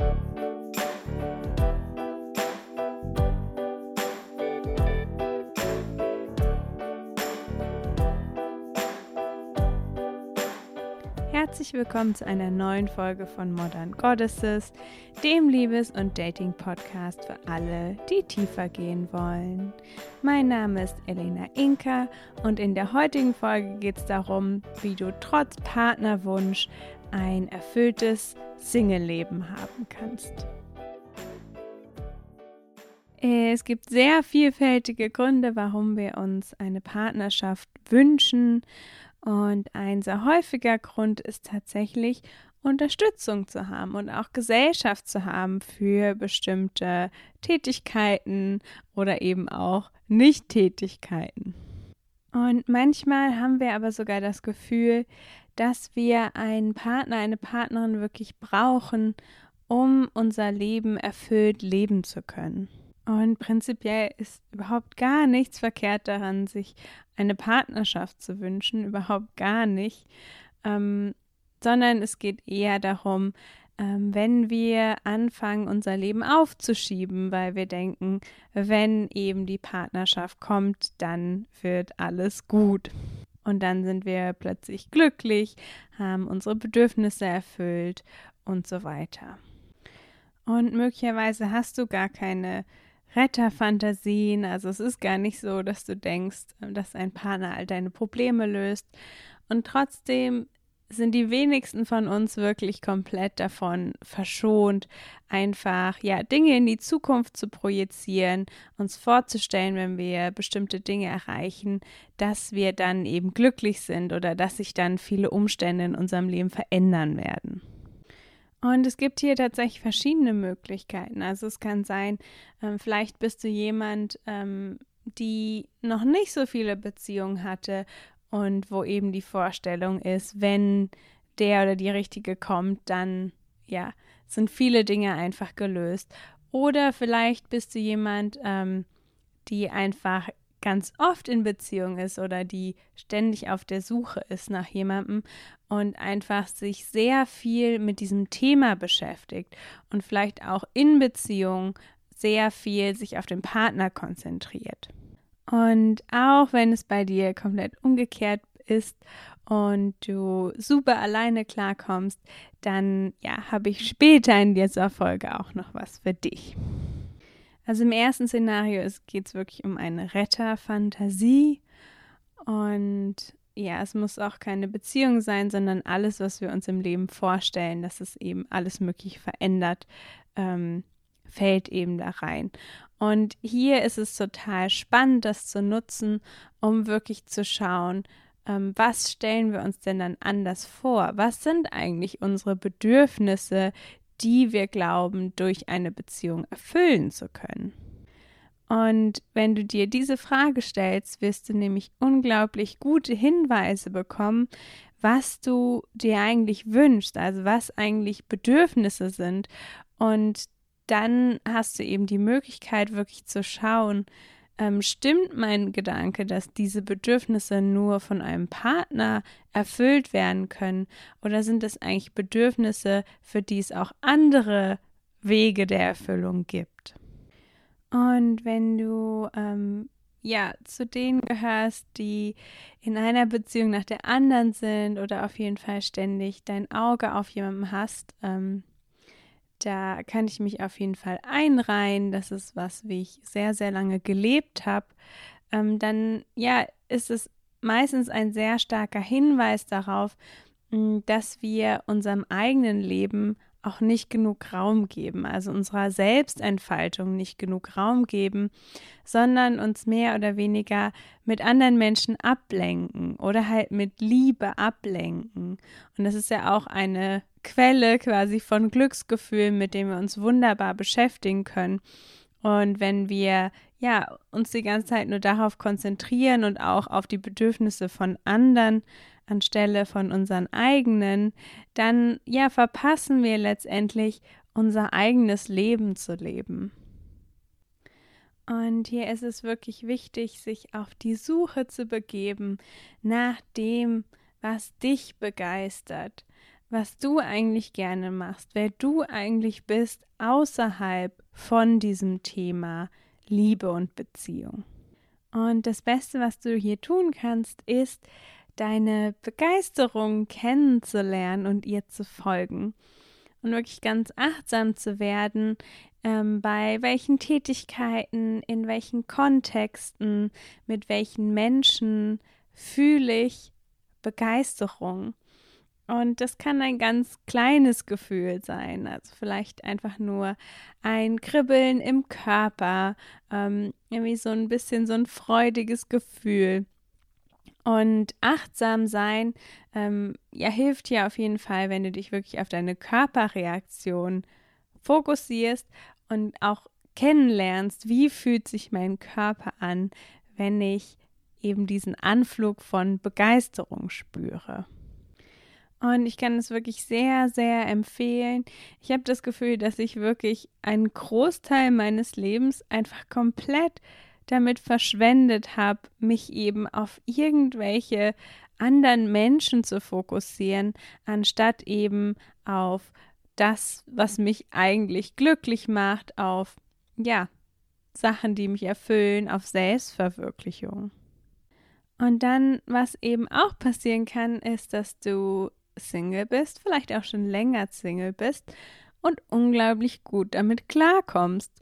Thank you. Herzlich willkommen zu einer neuen Folge von Modern Goddesses, dem Liebes- und Dating-Podcast für alle, die tiefer gehen wollen. Mein Name ist Elena Inka und in der heutigen Folge geht es darum, wie du trotz Partnerwunsch ein erfülltes Single-Leben haben kannst. Es gibt sehr vielfältige Gründe, warum wir uns eine Partnerschaft wünschen und ein sehr häufiger Grund ist tatsächlich, Unterstützung zu haben und auch Gesellschaft zu haben für bestimmte Tätigkeiten oder eben auch Nicht-Tätigkeiten. Und manchmal haben wir aber sogar das Gefühl, dass wir einen Partner, eine Partnerin wirklich brauchen, um unser Leben erfüllt leben zu können. Und prinzipiell ist überhaupt gar nichts verkehrt daran, sich eine Partnerschaft zu wünschen, überhaupt gar nicht, ähm, sondern es geht eher darum, ähm, wenn wir anfangen, unser Leben aufzuschieben, weil wir denken, wenn eben die Partnerschaft kommt, dann wird alles gut. Und dann sind wir plötzlich glücklich, haben unsere Bedürfnisse erfüllt und so weiter. Und möglicherweise hast du gar keine Retterfantasien. Also es ist gar nicht so, dass du denkst, dass ein Partner all deine Probleme löst. Und trotzdem sind die wenigsten von uns wirklich komplett davon verschont, einfach ja Dinge in die Zukunft zu projizieren, uns vorzustellen, wenn wir bestimmte Dinge erreichen, dass wir dann eben glücklich sind oder dass sich dann viele Umstände in unserem Leben verändern werden. Und es gibt hier tatsächlich verschiedene Möglichkeiten. Also es kann sein, ähm, vielleicht bist du jemand, ähm, die noch nicht so viele Beziehungen hatte und wo eben die Vorstellung ist, wenn der oder die Richtige kommt, dann ja, sind viele Dinge einfach gelöst. Oder vielleicht bist du jemand, ähm, die einfach ganz oft in Beziehung ist oder die ständig auf der Suche ist nach jemandem und einfach sich sehr viel mit diesem Thema beschäftigt und vielleicht auch in Beziehung sehr viel sich auf den Partner konzentriert. Und auch wenn es bei dir komplett umgekehrt ist und du super alleine klarkommst, dann ja, habe ich später in dieser Folge auch noch was für dich. Also im ersten Szenario geht es wirklich um eine Retterfantasie und ja, es muss auch keine Beziehung sein, sondern alles, was wir uns im Leben vorstellen, dass es eben alles möglich verändert, ähm, fällt eben da rein. Und hier ist es total spannend, das zu nutzen, um wirklich zu schauen, ähm, was stellen wir uns denn dann anders vor? Was sind eigentlich unsere Bedürfnisse, die wir glauben, durch eine Beziehung erfüllen zu können. Und wenn du dir diese Frage stellst, wirst du nämlich unglaublich gute Hinweise bekommen, was du dir eigentlich wünschst, also was eigentlich Bedürfnisse sind. Und dann hast du eben die Möglichkeit, wirklich zu schauen, ähm, stimmt mein Gedanke, dass diese Bedürfnisse nur von einem Partner erfüllt werden können? Oder sind es eigentlich Bedürfnisse, für die es auch andere Wege der Erfüllung gibt? Und wenn du ähm, ja zu denen gehörst, die in einer Beziehung nach der anderen sind oder auf jeden Fall ständig dein Auge auf jemanden hast, ähm, da kann ich mich auf jeden Fall einreihen. Das ist was, wie ich sehr, sehr lange gelebt habe. Ähm, dann, ja, ist es meistens ein sehr starker Hinweis darauf, dass wir unserem eigenen Leben auch nicht genug Raum geben, also unserer Selbstentfaltung nicht genug Raum geben, sondern uns mehr oder weniger mit anderen Menschen ablenken oder halt mit Liebe ablenken. Und das ist ja auch eine Quelle quasi von Glücksgefühlen, mit dem wir uns wunderbar beschäftigen können. Und wenn wir ja uns die ganze Zeit nur darauf konzentrieren und auch auf die Bedürfnisse von anderen anstelle von unseren eigenen, dann ja verpassen wir letztendlich unser eigenes Leben zu leben. Und hier ist es wirklich wichtig, sich auf die Suche zu begeben nach dem, was dich begeistert, was du eigentlich gerne machst, wer du eigentlich bist außerhalb von diesem Thema Liebe und Beziehung. Und das Beste, was du hier tun kannst, ist, deine Begeisterung kennenzulernen und ihr zu folgen. Und wirklich ganz achtsam zu werden, ähm, bei welchen Tätigkeiten, in welchen Kontexten, mit welchen Menschen fühle ich Begeisterung. Und das kann ein ganz kleines Gefühl sein, also vielleicht einfach nur ein Kribbeln im Körper, ähm, irgendwie so ein bisschen so ein freudiges Gefühl. Und achtsam sein, ähm, ja, hilft dir auf jeden Fall, wenn du dich wirklich auf deine Körperreaktion fokussierst und auch kennenlernst, wie fühlt sich mein Körper an, wenn ich eben diesen Anflug von Begeisterung spüre. Und ich kann es wirklich sehr, sehr empfehlen. Ich habe das Gefühl, dass ich wirklich einen Großteil meines Lebens einfach komplett damit verschwendet habe, mich eben auf irgendwelche anderen Menschen zu fokussieren, anstatt eben auf das, was mich eigentlich glücklich macht, auf, ja, Sachen, die mich erfüllen, auf Selbstverwirklichung. Und dann, was eben auch passieren kann, ist, dass du Single bist, vielleicht auch schon länger Single bist und unglaublich gut damit klarkommst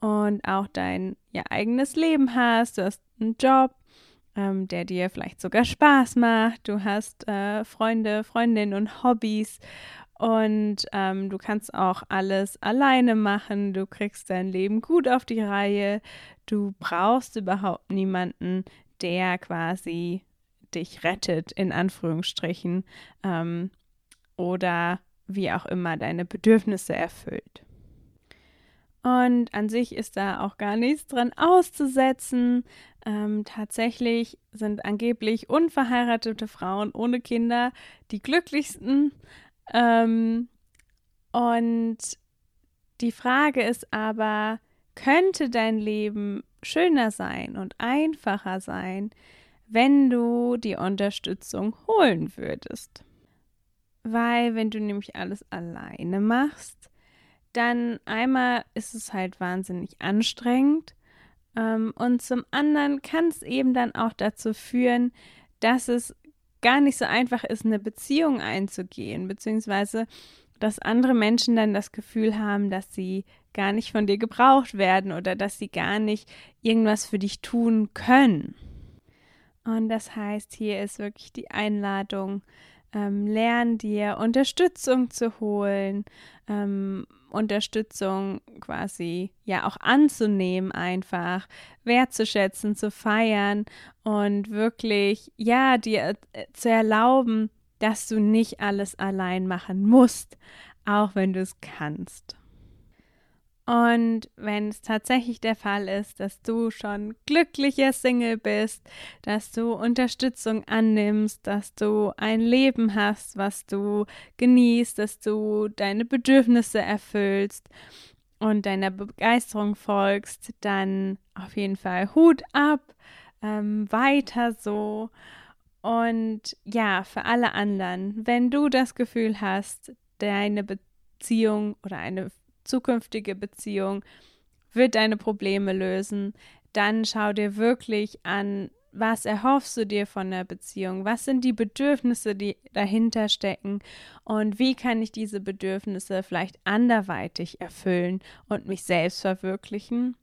und auch dein ja, eigenes Leben hast, du hast einen Job, ähm, der dir vielleicht sogar Spaß macht, du hast äh, Freunde, Freundinnen und Hobbys und ähm, du kannst auch alles alleine machen, du kriegst dein Leben gut auf die Reihe, du brauchst überhaupt niemanden, der quasi dich rettet, in Anführungsstrichen, ähm, oder wie auch immer deine Bedürfnisse erfüllt. Und an sich ist da auch gar nichts dran auszusetzen. Ähm, tatsächlich sind angeblich unverheiratete Frauen ohne Kinder die glücklichsten. Ähm, und die Frage ist aber, könnte dein Leben schöner sein und einfacher sein, wenn du die Unterstützung holen würdest. Weil wenn du nämlich alles alleine machst, dann einmal ist es halt wahnsinnig anstrengend ähm, und zum anderen kann es eben dann auch dazu führen, dass es gar nicht so einfach ist, eine Beziehung einzugehen, beziehungsweise dass andere Menschen dann das Gefühl haben, dass sie gar nicht von dir gebraucht werden oder dass sie gar nicht irgendwas für dich tun können. Und das heißt, hier ist wirklich die Einladung, ähm, lern dir Unterstützung zu holen, ähm, Unterstützung quasi ja auch anzunehmen, einfach wertzuschätzen, zu feiern und wirklich ja dir äh, zu erlauben, dass du nicht alles allein machen musst, auch wenn du es kannst. Und wenn es tatsächlich der Fall ist, dass du schon glücklicher Single bist, dass du Unterstützung annimmst, dass du ein Leben hast, was du genießt, dass du deine Bedürfnisse erfüllst und deiner Begeisterung folgst, dann auf jeden Fall Hut ab, ähm, weiter so. Und ja, für alle anderen, wenn du das Gefühl hast, deine Beziehung oder eine zukünftige Beziehung wird deine Probleme lösen, dann schau dir wirklich an, was erhoffst du dir von der Beziehung? Was sind die Bedürfnisse, die dahinter stecken? Und wie kann ich diese Bedürfnisse vielleicht anderweitig erfüllen und mich selbst verwirklichen?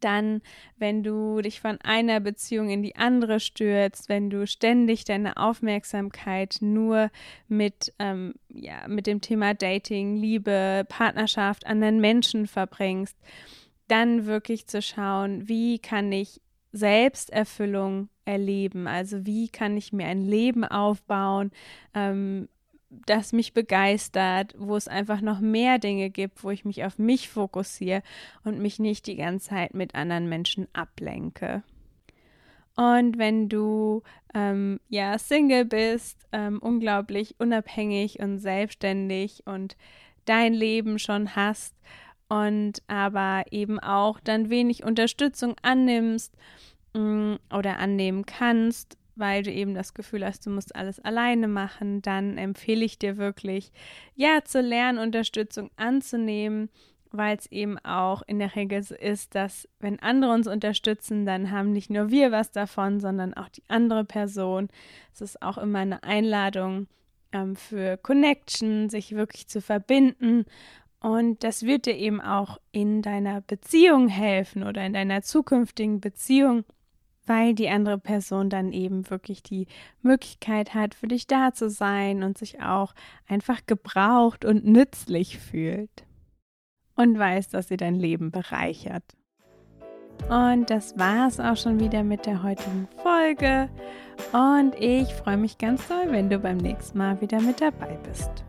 Dann, wenn du dich von einer Beziehung in die andere stürzt, wenn du ständig deine Aufmerksamkeit nur mit, ähm, ja, mit dem Thema Dating, Liebe, Partnerschaft, anderen Menschen verbringst, dann wirklich zu schauen, wie kann ich Selbsterfüllung erleben? Also wie kann ich mir ein Leben aufbauen, ähm, das mich begeistert, wo es einfach noch mehr Dinge gibt, wo ich mich auf mich fokussiere und mich nicht die ganze Zeit mit anderen Menschen ablenke. Und wenn du ähm, ja Single bist, ähm, unglaublich unabhängig und selbstständig und dein Leben schon hast und aber eben auch dann wenig Unterstützung annimmst mh, mm, oder annehmen kannst, weil du eben das Gefühl hast, du musst alles alleine machen, dann empfehle ich dir wirklich, ja, zu lernen, Unterstützung anzunehmen, weil es eben auch in der Regel so ist, dass wenn andere uns unterstützen, dann haben nicht nur wir was davon, sondern auch die andere Person. Es ist auch immer eine Einladung ähm, für Connection, sich wirklich zu verbinden. Und das wird dir eben auch in deiner Beziehung helfen oder in deiner zukünftigen Beziehung, weil die andere Person dann eben wirklich die Möglichkeit hat, für dich da zu sein und sich auch einfach gebraucht und nützlich fühlt und weiß, dass sie dein Leben bereichert. Und das war es auch schon wieder mit der heutigen Folge. Und ich freue mich ganz doll, wenn du beim nächsten Mal wieder mit dabei bist.